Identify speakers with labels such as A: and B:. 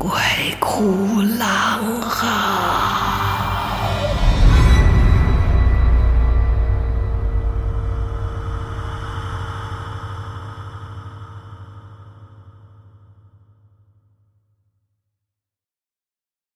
A: 鬼哭狼